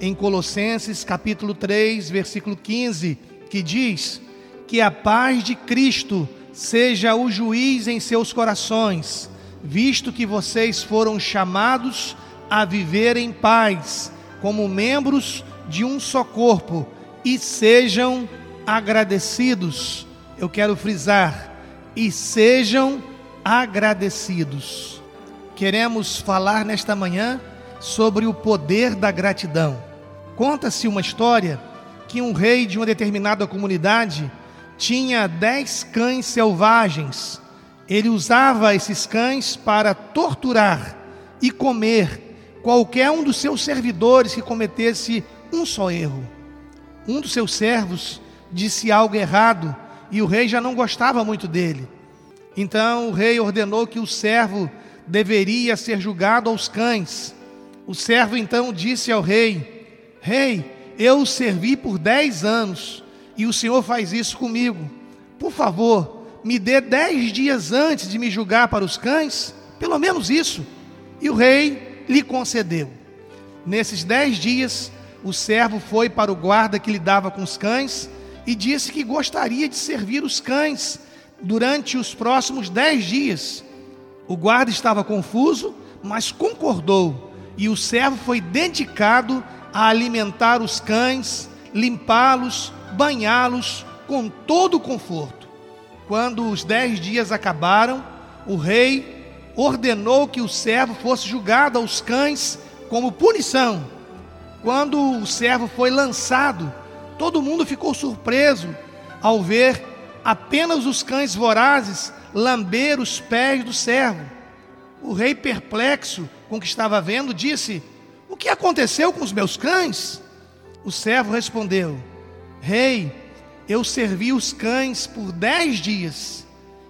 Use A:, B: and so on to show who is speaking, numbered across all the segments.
A: em Colossenses capítulo 3, versículo 15, que diz: Que a paz de Cristo seja o juiz em seus corações, visto que vocês foram chamados a viver em paz, como membros de um só corpo, e sejam agradecidos. Eu quero frisar, e sejam agradecidos. Queremos falar nesta manhã sobre o poder da gratidão. Conta-se uma história que um rei de uma determinada comunidade tinha dez cães selvagens. Ele usava esses cães para torturar e comer qualquer um dos seus servidores que cometesse um só erro. Um dos seus servos disse algo errado e o rei já não gostava muito dele. Então o rei ordenou que o servo deveria ser julgado aos cães. O servo então disse ao rei: Rei, eu o servi por dez anos e o Senhor faz isso comigo. Por favor, me dê dez dias antes de me julgar para os cães, pelo menos isso. E o rei lhe concedeu. Nesses dez dias, o servo foi para o guarda que lidava com os cães e disse que gostaria de servir os cães durante os próximos dez dias. O guarda estava confuso, mas concordou, e o servo foi dedicado a alimentar os cães, limpá-los, banhá-los com todo o conforto. Quando os dez dias acabaram, o rei ordenou que o servo fosse julgado aos cães como punição. Quando o servo foi lançado, todo mundo ficou surpreso ao ver apenas os cães vorazes lamber os pés do servo. O rei, perplexo com o que estava vendo, disse: que aconteceu com os meus cães? O servo respondeu: Rei, eu servi os cães por dez dias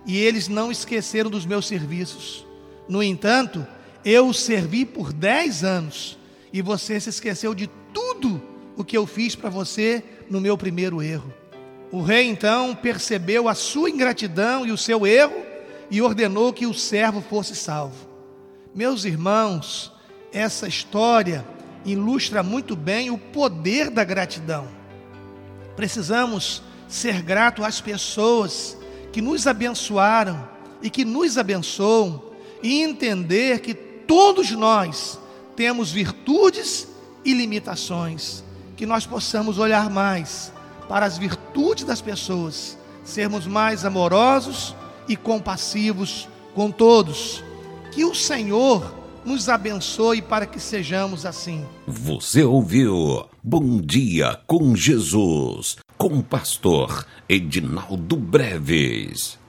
A: e eles não esqueceram dos meus serviços. No entanto, eu os servi por dez anos e você se esqueceu de tudo o que eu fiz para você no meu primeiro erro. O rei então percebeu a sua ingratidão e o seu erro e ordenou que o servo fosse salvo. Meus irmãos, essa história ilustra muito bem o poder da gratidão. Precisamos ser gratos às pessoas que nos abençoaram e que nos abençoam e entender que todos nós temos virtudes e limitações, que nós possamos olhar mais para as virtudes das pessoas, sermos mais amorosos e compassivos com todos. Que o Senhor nos abençoe para que sejamos assim.
B: Você ouviu Bom Dia com Jesus, com o pastor Edinaldo Breves.